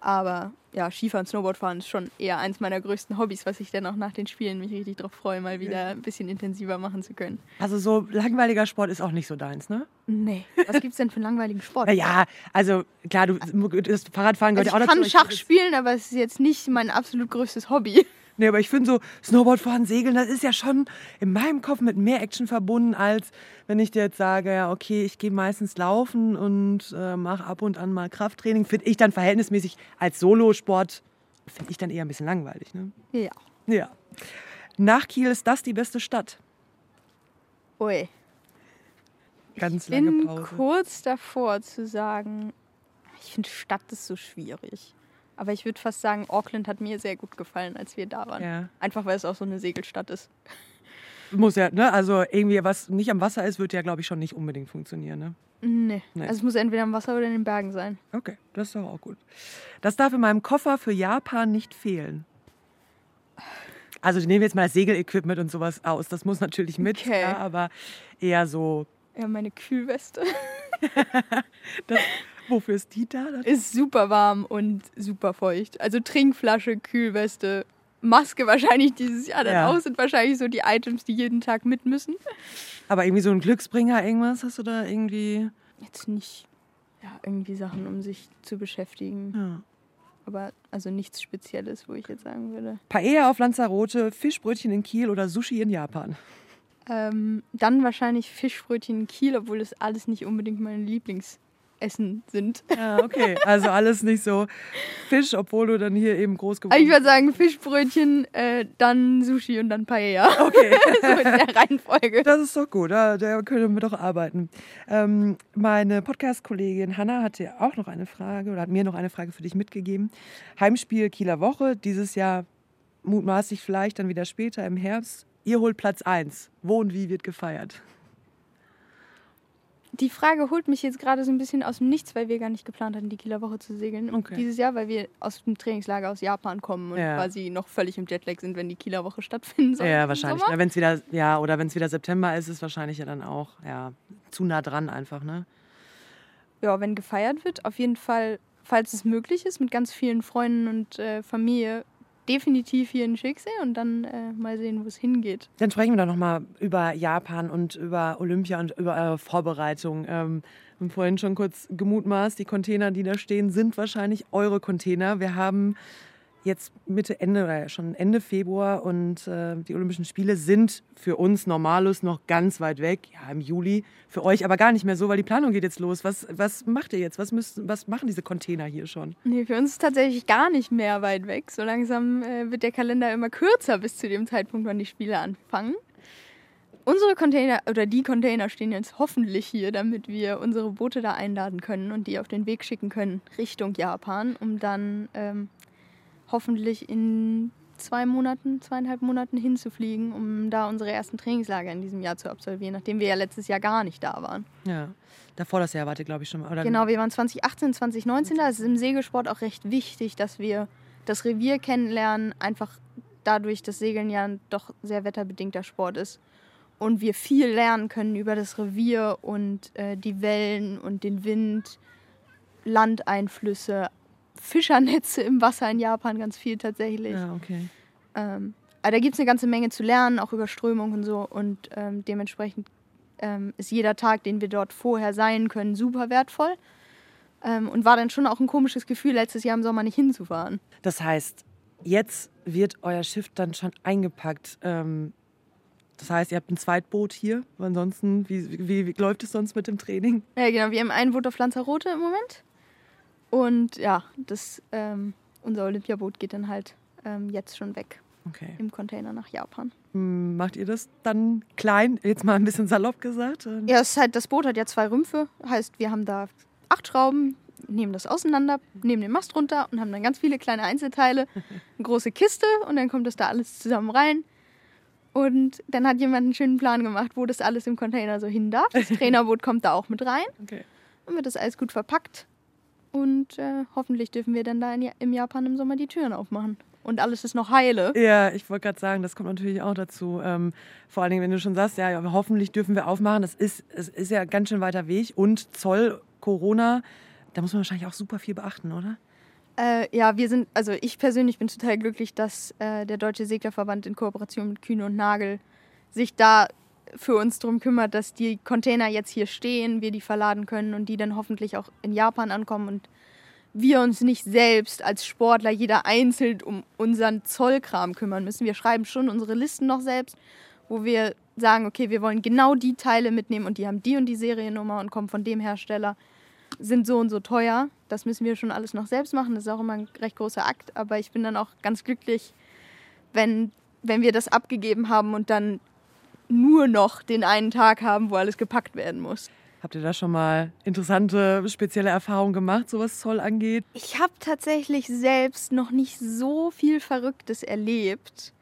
Aber ja, Skifahren, Snowboardfahren ist schon eher eins meiner größten Hobbys, was ich dann auch nach den Spielen mich richtig drauf freue, mal wieder ein bisschen intensiver machen zu können. Also so langweiliger Sport ist auch nicht so deins, ne? Nee. Was gibt es denn für einen langweiligen Sport? ja, also klar, du das Fahrradfahren gehört also ja auch dazu. Ich kann Schach spielen, aber es ist jetzt nicht mein absolut größtes Hobby. Nee, aber ich finde so Snowboardfahren, Segeln, das ist ja schon in meinem Kopf mit mehr Action verbunden, als wenn ich dir jetzt sage, ja, okay, ich gehe meistens laufen und äh, mache ab und an mal Krafttraining. Finde ich dann verhältnismäßig als Solosport, finde ich dann eher ein bisschen langweilig. Ne? Ja. Ja. Nach Kiel ist das die beste Stadt? Ui. Ganz lange Pause. Ich bin kurz davor zu sagen, ich finde Stadt ist so schwierig. Aber ich würde fast sagen, Auckland hat mir sehr gut gefallen, als wir da waren. Ja. Einfach weil es auch so eine Segelstadt ist. Muss ja, ne? Also irgendwie was nicht am Wasser ist, wird ja, glaube ich, schon nicht unbedingt funktionieren, ne? Nee. nee. Also es muss entweder am Wasser oder in den Bergen sein. Okay, das ist doch auch gut. Das darf in meinem Koffer für Japan nicht fehlen. Also nehmen wir jetzt mal das Segelequipment und sowas aus. Das muss natürlich mit, Okay. ja, aber eher so. Ja, meine Kühlweste Das, wofür ist die da? Ist super warm und super feucht. Also Trinkflasche, Kühlweste, Maske wahrscheinlich dieses Jahr dann Ja. auch sind wahrscheinlich so die Items, die jeden Tag mit müssen. Aber irgendwie so ein Glücksbringer, irgendwas hast du da irgendwie. Jetzt nicht ja, irgendwie Sachen, um sich zu beschäftigen. Ja. Aber also nichts Spezielles, wo ich jetzt sagen würde. Paella auf Lanzarote, Fischbrötchen in Kiel oder Sushi in Japan. Ähm, dann wahrscheinlich Fischbrötchen in Kiel, obwohl das alles nicht unbedingt meine Lieblingsessen sind. Ja, okay. Also alles nicht so Fisch, obwohl du dann hier eben groß Aber geworden ich würde sagen Fischbrötchen, äh, dann Sushi und dann Paella. Okay. so in der Reihenfolge. Das ist doch gut, da, da können wir doch arbeiten. Ähm, meine Podcast-Kollegin Hanna hatte ja auch noch eine Frage oder hat mir noch eine Frage für dich mitgegeben. Heimspiel Kieler Woche, dieses Jahr mutmaßlich vielleicht dann wieder später im Herbst. Ihr holt Platz 1. Wo und wie wird gefeiert? Die Frage holt mich jetzt gerade so ein bisschen aus dem Nichts, weil wir gar nicht geplant hatten, die Kieler Woche zu segeln. Okay. Dieses Jahr, weil wir aus dem Trainingslager aus Japan kommen und Ja. quasi noch völlig im Jetlag sind, wenn die Kieler Woche stattfinden soll. ja, wahrscheinlich. Sommer. Wenn es wieder, ja, oder wenn es wieder September ist, ist es wahrscheinlich ja dann auch ja, zu nah dran einfach, ne? Ja, wenn gefeiert wird, auf jeden Fall, falls es möglich ist, mit ganz vielen Freunden und äh, Familie, definitiv hier in Schicksee und dann äh, mal sehen, wo es hingeht. Dann sprechen wir doch nochmal über Japan und über Olympia und über eure Vorbereitung. Ähm, wir haben vorhin schon kurz gemutmaßt, die Container, die da stehen, sind wahrscheinlich eure Container. Wir haben jetzt Mitte, Ende schon Ende Februar und äh, die Olympischen Spiele sind für uns Normalus noch ganz weit weg, ja im Juli, für euch aber gar nicht mehr so, weil die Planung geht jetzt los. Was, was macht ihr jetzt? Was, müsst, was machen diese Container hier schon? Nee, für uns ist tatsächlich gar nicht mehr weit weg. So langsam äh, wird der Kalender immer kürzer bis zu dem Zeitpunkt, wann die Spiele anfangen. Unsere Container oder die Container stehen jetzt hoffentlich hier, damit wir unsere Boote da einladen können und die auf den Weg schicken können Richtung Japan, um dann ähm, hoffentlich in zwei Monaten, zweieinhalb Monaten hinzufliegen, um da unsere ersten Trainingslager in diesem Jahr zu absolvieren, nachdem wir ja letztes Jahr gar nicht da waren. Ja, davor das Jahr wart ihr, glaube ich, schon mal. Genau, wir waren 2018, 2019 da. Es ist im Segelsport auch recht wichtig, dass wir das Revier kennenlernen, einfach dadurch, dass Segeln ja ein doch sehr wetterbedingter Sport ist. Und wir viel lernen können über das Revier und äh, die Wellen und den Wind, Landeinflüsse, Fischernetze im Wasser in Japan ganz viel tatsächlich. Ja, okay. Ähm, aber da gibt es eine ganze Menge zu lernen, auch über Strömung und so. Und ähm, dementsprechend ähm, ist jeder Tag, den wir dort vorher sein können, super wertvoll. Ähm, und war dann schon auch ein komisches Gefühl, letztes Jahr im Sommer nicht hinzufahren. Das heißt, jetzt wird euer Schiff dann schon eingepackt. Ähm, das heißt, ihr habt ein Zweitboot hier. Ansonsten, wie, wie, wie läuft es sonst mit dem Training? Ja, genau. Wir haben ein Boot auf Lanzarote im Moment. Und ja, das, ähm, unser Olympiaboot geht dann halt ähm, jetzt schon weg Okay. im Container nach Japan. Hm, Macht ihr das dann klein? Jetzt mal ein bisschen salopp gesagt. Ja, es ist halt, das Boot hat ja zwei Rümpfe. Heißt, wir haben da acht Schrauben, nehmen das auseinander, nehmen den Mast runter und haben dann ganz viele kleine Einzelteile, eine große Kiste und dann kommt das da alles zusammen rein. Und dann hat jemand einen schönen Plan gemacht, wo das alles im Container so hin darf. Das Trainerboot kommt da auch mit rein. Okay. Dann wird das alles gut verpackt. Und äh, hoffentlich dürfen wir dann da in, im Japan im Sommer die Türen aufmachen. Und alles ist noch heile. Ja, ich wollte gerade sagen, das kommt natürlich auch dazu. Ähm, vor allen Dingen, wenn du schon sagst, ja, ja, hoffentlich dürfen wir aufmachen. Das ist, es ist ja ganz schön weiter Weg. Und Zoll, Corona, da muss man wahrscheinlich auch super viel beachten, oder? Äh, ja, wir sind, also ich persönlich bin total glücklich, dass äh, der Deutsche Seglerverband in Kooperation mit Kühne und Nagel sich da für uns drum kümmert, dass die Container jetzt hier stehen, wir die verladen können und die dann hoffentlich auch in Japan ankommen und wir uns nicht selbst als Sportler jeder einzeln um unseren Zollkram kümmern müssen. Wir schreiben schon unsere Listen noch selbst, wo wir sagen, okay, wir wollen genau die Teile mitnehmen und die haben die und die Seriennummer und kommen von dem Hersteller sind so und so teuer. Das müssen wir schon alles noch selbst machen. Das ist auch immer ein recht großer Akt. Aber ich bin dann auch ganz glücklich, wenn, wenn wir das abgegeben haben und dann nur noch den einen Tag haben, wo alles gepackt werden muss. Habt ihr da schon mal interessante, spezielle Erfahrungen gemacht, so was Zoll angeht? Ich habe tatsächlich selbst noch nicht so viel Verrücktes erlebt.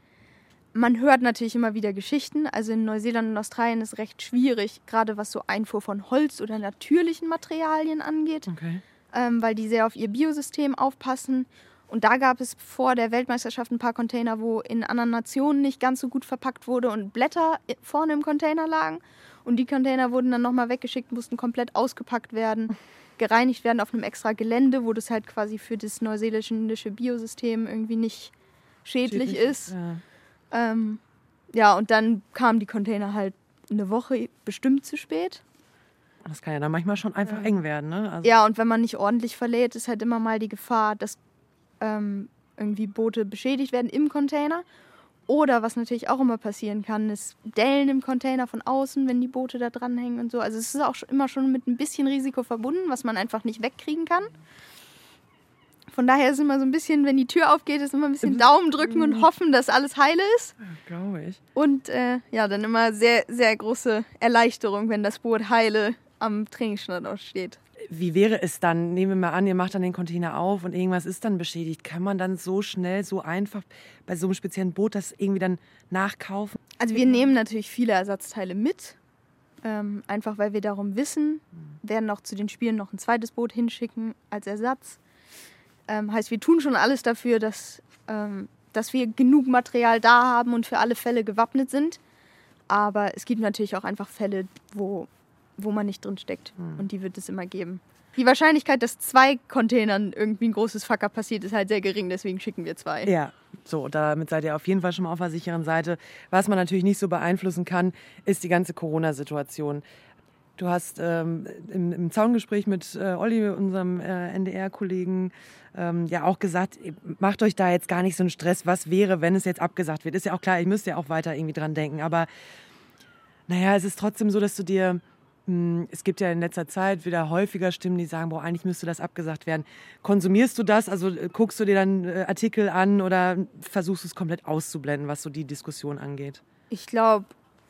Man hört natürlich immer wieder Geschichten. Also in Neuseeland und Australien ist recht schwierig, gerade was so Einfuhr von Holz oder natürlichen Materialien angeht. Okay. ähm, weil die sehr auf ihr Biosystem aufpassen. Und da gab es vor der Weltmeisterschaft ein paar Container, wo in anderen Nationen nicht ganz so gut verpackt wurde und Blätter vorne im Container lagen. Und die Container wurden dann nochmal weggeschickt, mussten komplett ausgepackt werden, gereinigt werden auf einem extra Gelände, wo das halt quasi für das neuseeländische Biosystem irgendwie nicht schädlich, schädlich ist. Ja. Ähm, ja, und dann kamen die Container halt eine Woche bestimmt zu spät. Das kann ja dann manchmal schon einfach ja. eng werden, ne? Also ja, und wenn man nicht ordentlich verlädt, ist halt immer mal die Gefahr, dass ähm, irgendwie Boote beschädigt werden im Container. Oder was natürlich auch immer passieren kann, ist Dellen im Container von außen, wenn die Boote da dranhängen und so. Also es ist auch immer schon mit ein bisschen Risiko verbunden, was man einfach nicht wegkriegen kann. Von daher ist immer so ein bisschen, wenn die Tür aufgeht, ist immer ein bisschen Daumen drücken und hoffen, dass alles heile ist. Ja, Glaube ich. Und äh, ja, dann immer sehr, sehr große Erleichterung, wenn das Boot heile am Trainingsstandort steht. Wie wäre es dann? Nehmen wir mal an, ihr macht dann den Container auf und irgendwas ist dann beschädigt. Kann man dann so schnell, so einfach bei so einem speziellen Boot das irgendwie dann nachkaufen? Also wir nehmen natürlich viele Ersatzteile mit. Ähm, einfach weil wir darum wissen, werden auch zu den Spielen noch ein zweites Boot hinschicken als Ersatz. Ähm, heißt, wir tun schon alles dafür, dass, ähm, dass wir genug Material da haben und für alle Fälle gewappnet sind. Aber es gibt natürlich auch einfach Fälle, wo, wo man nicht drin steckt. Mhm. Und die wird es immer geben. Die Wahrscheinlichkeit, dass zwei Containern irgendwie ein großes Fucker passiert, ist halt sehr gering, deswegen schicken wir zwei. Ja, so, damit seid ihr auf jeden Fall schon mal auf der sicheren Seite. Was man natürlich nicht so beeinflussen kann, ist die ganze Corona-Situation. Du hast ähm, im, im Zaungespräch mit äh, Olli, unserem äh, NDR-Kollegen, ähm, ja auch gesagt, macht euch da jetzt gar nicht so einen Stress, was wäre, wenn es jetzt abgesagt wird. Ist ja auch klar, ich müsste ja auch weiter irgendwie dran denken. Aber naja, es ist trotzdem so, dass du dir, hm, es gibt ja in letzter Zeit wieder häufiger Stimmen, die sagen, boah, eigentlich müsste das abgesagt werden. Konsumierst du das? Also äh, guckst du dir dann äh, Artikel an oder versuchst du es komplett auszublenden, was so die Diskussion angeht? Ich glaube,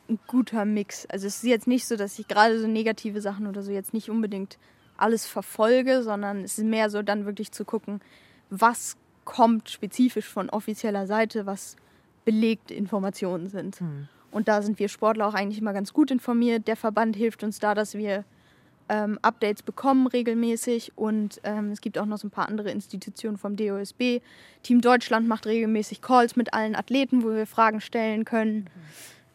ein guter Mix. Also es ist jetzt nicht so, dass ich gerade so negative Sachen oder so jetzt nicht unbedingt alles verfolge, sondern es ist mehr so dann wirklich zu gucken, was kommt spezifisch von offizieller Seite, was belegte Informationen sind. Mhm. Und da sind wir Sportler auch eigentlich immer ganz gut informiert. Der Verband hilft uns da, dass wir ähm, Updates bekommen regelmäßig und ähm, es gibt auch noch so ein paar andere Institutionen vom DOSB. Team Deutschland macht regelmäßig Calls mit allen Athleten, wo wir Fragen stellen können.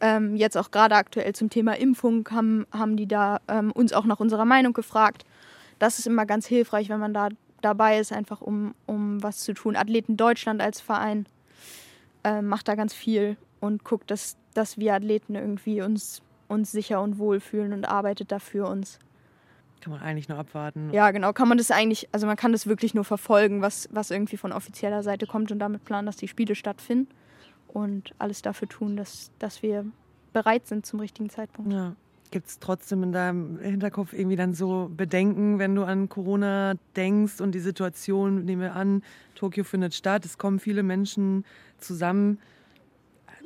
Ähm, jetzt auch gerade aktuell zum Thema Impfung haben, haben die da ähm, uns auch nach unserer Meinung gefragt. Das ist immer ganz hilfreich, wenn man da dabei ist, einfach um, um was zu tun. Athleten Deutschland als Verein äh, macht da ganz viel und guckt, dass, dass wir Athleten irgendwie uns, uns sicher und wohl fühlen und arbeitet da für uns. Kann man eigentlich nur abwarten. Ja, genau. Kann man das eigentlich, also man kann das wirklich nur verfolgen, was, was irgendwie von offizieller Seite kommt und damit planen, dass die Spiele stattfinden und alles dafür tun, dass, dass wir bereit sind zum richtigen Zeitpunkt. Ja. Gibt es trotzdem in deinem Hinterkopf irgendwie dann so Bedenken, wenn du an Corona denkst und die Situation, nehmen wir an, Tokio findet statt, es kommen viele Menschen zusammen.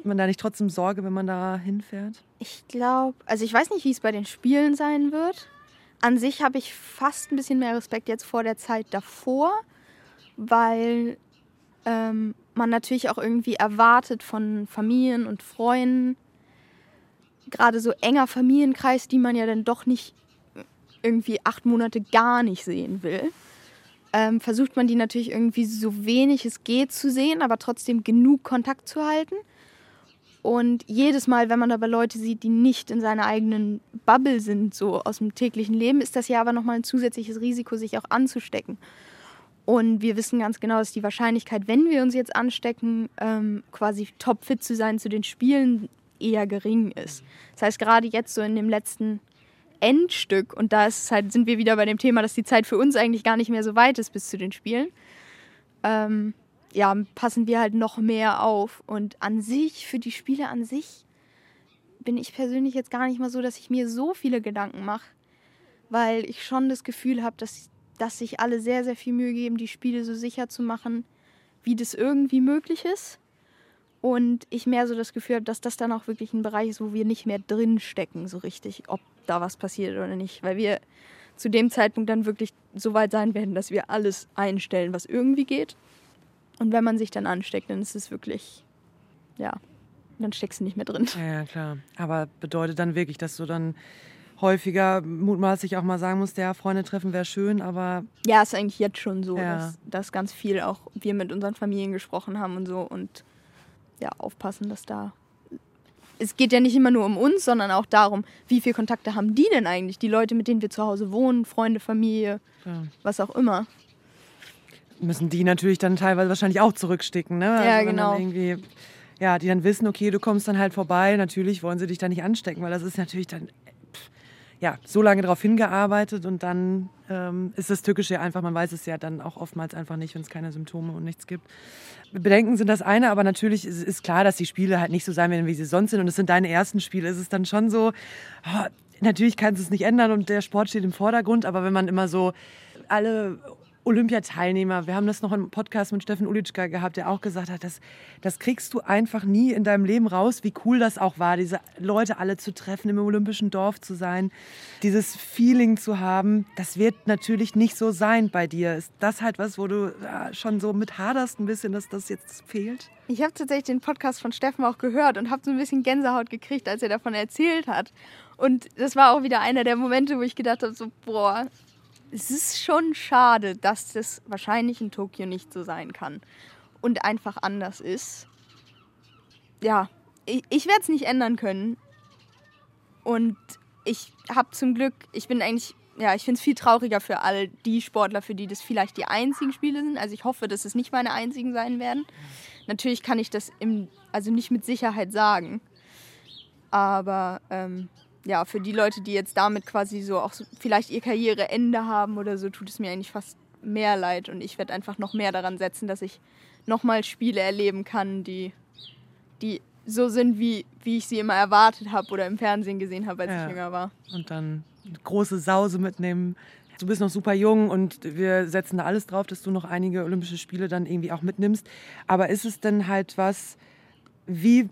Man da nicht trotzdem Sorge, wenn man da hinfährt? Ich glaube, also ich weiß nicht, wie es bei den Spielen sein wird. An sich habe ich fast ein bisschen mehr Respekt jetzt vor der Zeit davor, weil ähm, man natürlich auch irgendwie erwartet von Familien und Freunden, gerade so enger Familienkreis, die man ja dann doch nicht irgendwie acht Monate gar nicht sehen will, ähm, versucht man die natürlich irgendwie so wenig es geht zu sehen, aber trotzdem genug Kontakt zu halten. Und jedes Mal, wenn man aber Leute sieht, die nicht in seiner eigenen Bubble sind, so aus dem täglichen Leben, ist das ja aber nochmal ein zusätzliches Risiko, sich auch anzustecken. Und wir wissen ganz genau, dass die Wahrscheinlichkeit, wenn wir uns jetzt anstecken, ähm, quasi topfit zu sein zu den Spielen, eher gering ist. Das heißt, gerade jetzt so in dem letzten Endstück, und da halt, sind wir wieder bei dem Thema, dass die Zeit für uns eigentlich gar nicht mehr so weit ist bis zu den Spielen, ähm, ja, passen wir halt noch mehr auf. Und an sich, für die Spiele an sich, bin ich persönlich jetzt gar nicht mal so, dass ich mir so viele Gedanken mache, weil ich schon das Gefühl habe, dass dass sich alle sehr, sehr viel Mühe geben, die Spiele so sicher zu machen, wie das irgendwie möglich ist. Und ich mehr so das Gefühl habe, dass das dann auch wirklich ein Bereich ist, wo wir nicht mehr drin stecken, so richtig, ob da was passiert oder nicht. Weil wir zu dem Zeitpunkt dann wirklich so weit sein werden, dass wir alles einstellen, was irgendwie geht. Und wenn man sich dann ansteckt, dann ist es wirklich, ja, dann steckst du nicht mehr drin. Ja, ja, klar. Aber bedeutet dann wirklich, dass du dann häufiger mutmaßlich auch mal sagen musste, ja, Freunde treffen wäre schön, aber. Ja, ist eigentlich jetzt schon so, Ja. dass, dass ganz viel auch wir mit unseren Familien gesprochen haben und so und ja, aufpassen, dass da. Es geht ja nicht immer nur um uns, sondern auch darum, wie viele Kontakte haben die denn eigentlich? Die Leute, mit denen wir zu Hause wohnen, Freunde, Familie, Ja. was auch immer. Müssen die natürlich dann teilweise wahrscheinlich auch zurücksticken, ne? Ja, wenn genau. Irgendwie, ja, die dann wissen, okay, du kommst dann halt vorbei. Natürlich wollen sie dich da nicht anstecken, weil das ist natürlich dann, pff, ja, so lange darauf hingearbeitet und dann ähm, ist das Tückische ja einfach, man weiß es ja dann auch oftmals einfach nicht, wenn es keine Symptome und nichts gibt. Bedenken sind das eine, aber natürlich ist, ist klar, dass die Spiele halt nicht so sein werden, wie sie sonst sind. Und es sind deine ersten Spiele. Es ist dann schon so, ah, natürlich kannst du es nicht ändern und der Sport steht im Vordergrund, aber wenn man immer so alle Olympiateilnehmer, wir haben das noch im Podcast mit Steffen Ulitschka gehabt, der auch gesagt hat, das, das kriegst du einfach nie in deinem Leben raus, wie cool das auch war, diese Leute alle zu treffen, im olympischen Dorf zu sein, dieses Feeling zu haben. Das wird natürlich nicht so sein bei dir. Ist das halt was, wo du ja, schon so mit haderst ein bisschen, dass das jetzt fehlt? Ich habe tatsächlich den Podcast von Steffen auch gehört und habe so ein bisschen Gänsehaut gekriegt, als er davon erzählt hat. Und das war auch wieder einer der Momente, wo ich gedacht habe, so, boah, es ist schon schade, dass das wahrscheinlich in Tokio nicht so sein kann und einfach anders ist. Ja, ich, ich werde es nicht ändern können. Und ich habe zum Glück, ich bin eigentlich, ja, ich finde es viel trauriger für all die Sportler, für die das vielleicht die einzigen Spiele sind. Also ich hoffe, dass es nicht meine einzigen sein werden. Natürlich kann ich das im, also nicht mit Sicherheit sagen. Aber ähm, ja, für die Leute, die jetzt damit quasi so auch so vielleicht ihr Karriereende haben oder so, tut es mir eigentlich fast mehr leid. Und ich werde einfach noch mehr daran setzen, dass ich nochmal Spiele erleben kann, die, die so sind, wie, wie ich sie immer erwartet habe oder im Fernsehen gesehen habe, als Ja. ich jünger war. Und dann eine große Sause mitnehmen. Du bist noch super jung und wir setzen da alles drauf, dass du noch einige Olympische Spiele dann irgendwie auch mitnimmst. Aber ist es denn halt was, wie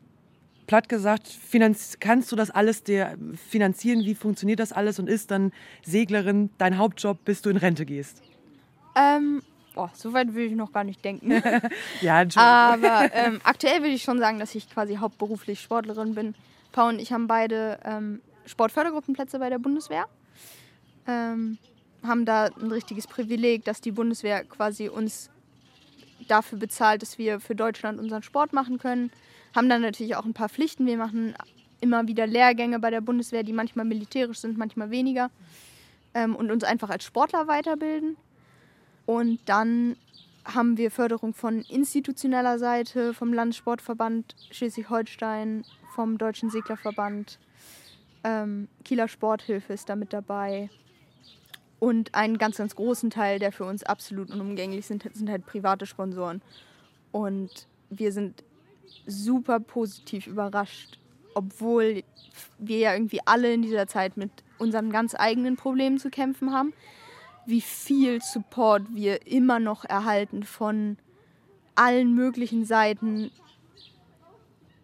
platt gesagt, finanz kannst du das alles dir finanzieren? Wie funktioniert das alles? Und ist dann Seglerin dein Hauptjob, bis du in Rente gehst? Ähm, boah, so weit will ich noch gar nicht denken. Ja. Aber ähm, aktuell würde ich schon sagen, dass ich quasi hauptberuflich Sportlerin bin. Paul und ich haben beide ähm, Sportfördergruppenplätze bei der Bundeswehr. Ähm, haben da ein richtiges Privileg, dass die Bundeswehr quasi uns dafür bezahlt, dass wir für Deutschland unseren Sport machen können. Haben dann natürlich auch ein paar Pflichten. Wir machen immer wieder Lehrgänge bei der Bundeswehr, die manchmal militärisch sind, manchmal weniger. Ähm, und uns einfach als Sportler weiterbilden. Und dann haben wir Förderung von institutioneller Seite, vom Landessportverband Schleswig-Holstein, vom Deutschen Seglerverband. Ähm, Kieler Sporthilfe ist da mit dabei. Und einen ganz, ganz großen Teil, der für uns absolut unumgänglich sind, sind halt private Sponsoren. Und wir sind super positiv überrascht, obwohl wir ja irgendwie alle in dieser Zeit mit unseren ganz eigenen Problemen zu kämpfen haben, wie viel Support wir immer noch erhalten von allen möglichen Seiten,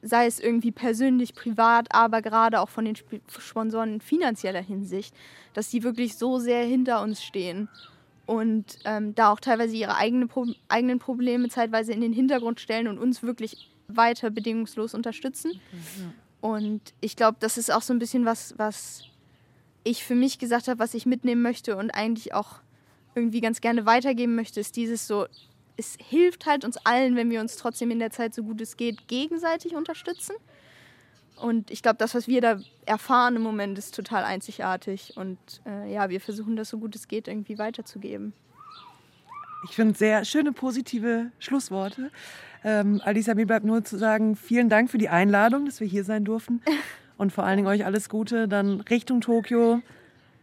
sei es irgendwie persönlich, privat, aber gerade auch von den Sp Sponsoren in finanzieller Hinsicht, dass die wirklich so sehr hinter uns stehen und ähm, da auch teilweise ihre eigene Pro eigenen Probleme zeitweise in den Hintergrund stellen und uns wirklich weiter bedingungslos unterstützen. Und ich glaube, das ist auch so ein bisschen was, was ich für mich gesagt habe, was ich mitnehmen möchte und eigentlich auch irgendwie ganz gerne weitergeben möchte, ist dieses so, es hilft halt uns allen, wenn wir uns trotzdem in der Zeit so gut es geht gegenseitig unterstützen. Und ich glaube, das, was wir da erfahren im Moment, ist total einzigartig. Und äh, ja, wir versuchen das so gut es geht irgendwie weiterzugeben. Ich finde sehr schöne, positive Schlussworte. Ähm, Alisa, mir bleibt nur zu sagen, vielen Dank für die Einladung, dass wir hier sein durften. Und vor allen Dingen euch alles Gute dann Richtung Tokio,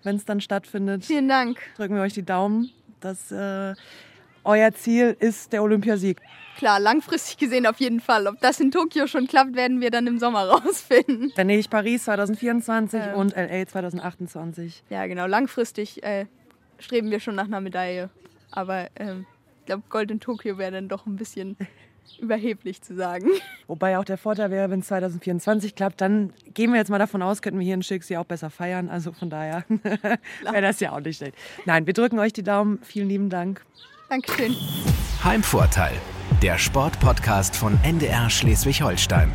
wenn es dann stattfindet. Vielen Dank. Drücken wir euch die Daumen, dass äh, euer Ziel ist der Olympiasieg. Klar, langfristig gesehen auf jeden Fall. Ob das in Tokio schon klappt, werden wir dann im Sommer rausfinden. Venedig, Paris 2024 Ähm. und LA 2028. Ja, genau. Langfristig äh, streben wir schon nach einer Medaille. Aber ähm, ich glaube, Gold in Tokio wäre dann doch ein bisschen überheblich zu sagen. Wobei auch der Vorteil wäre, wenn es 2024 klappt, dann gehen wir jetzt mal davon aus, könnten wir hier in Schicksal auch besser feiern. Also von daher wäre das ja auch nicht schlecht. Nein, wir drücken euch die Daumen. Vielen lieben Dank. Dankeschön. Heimvorteil, der Sportpodcast von NDR Schleswig-Holstein.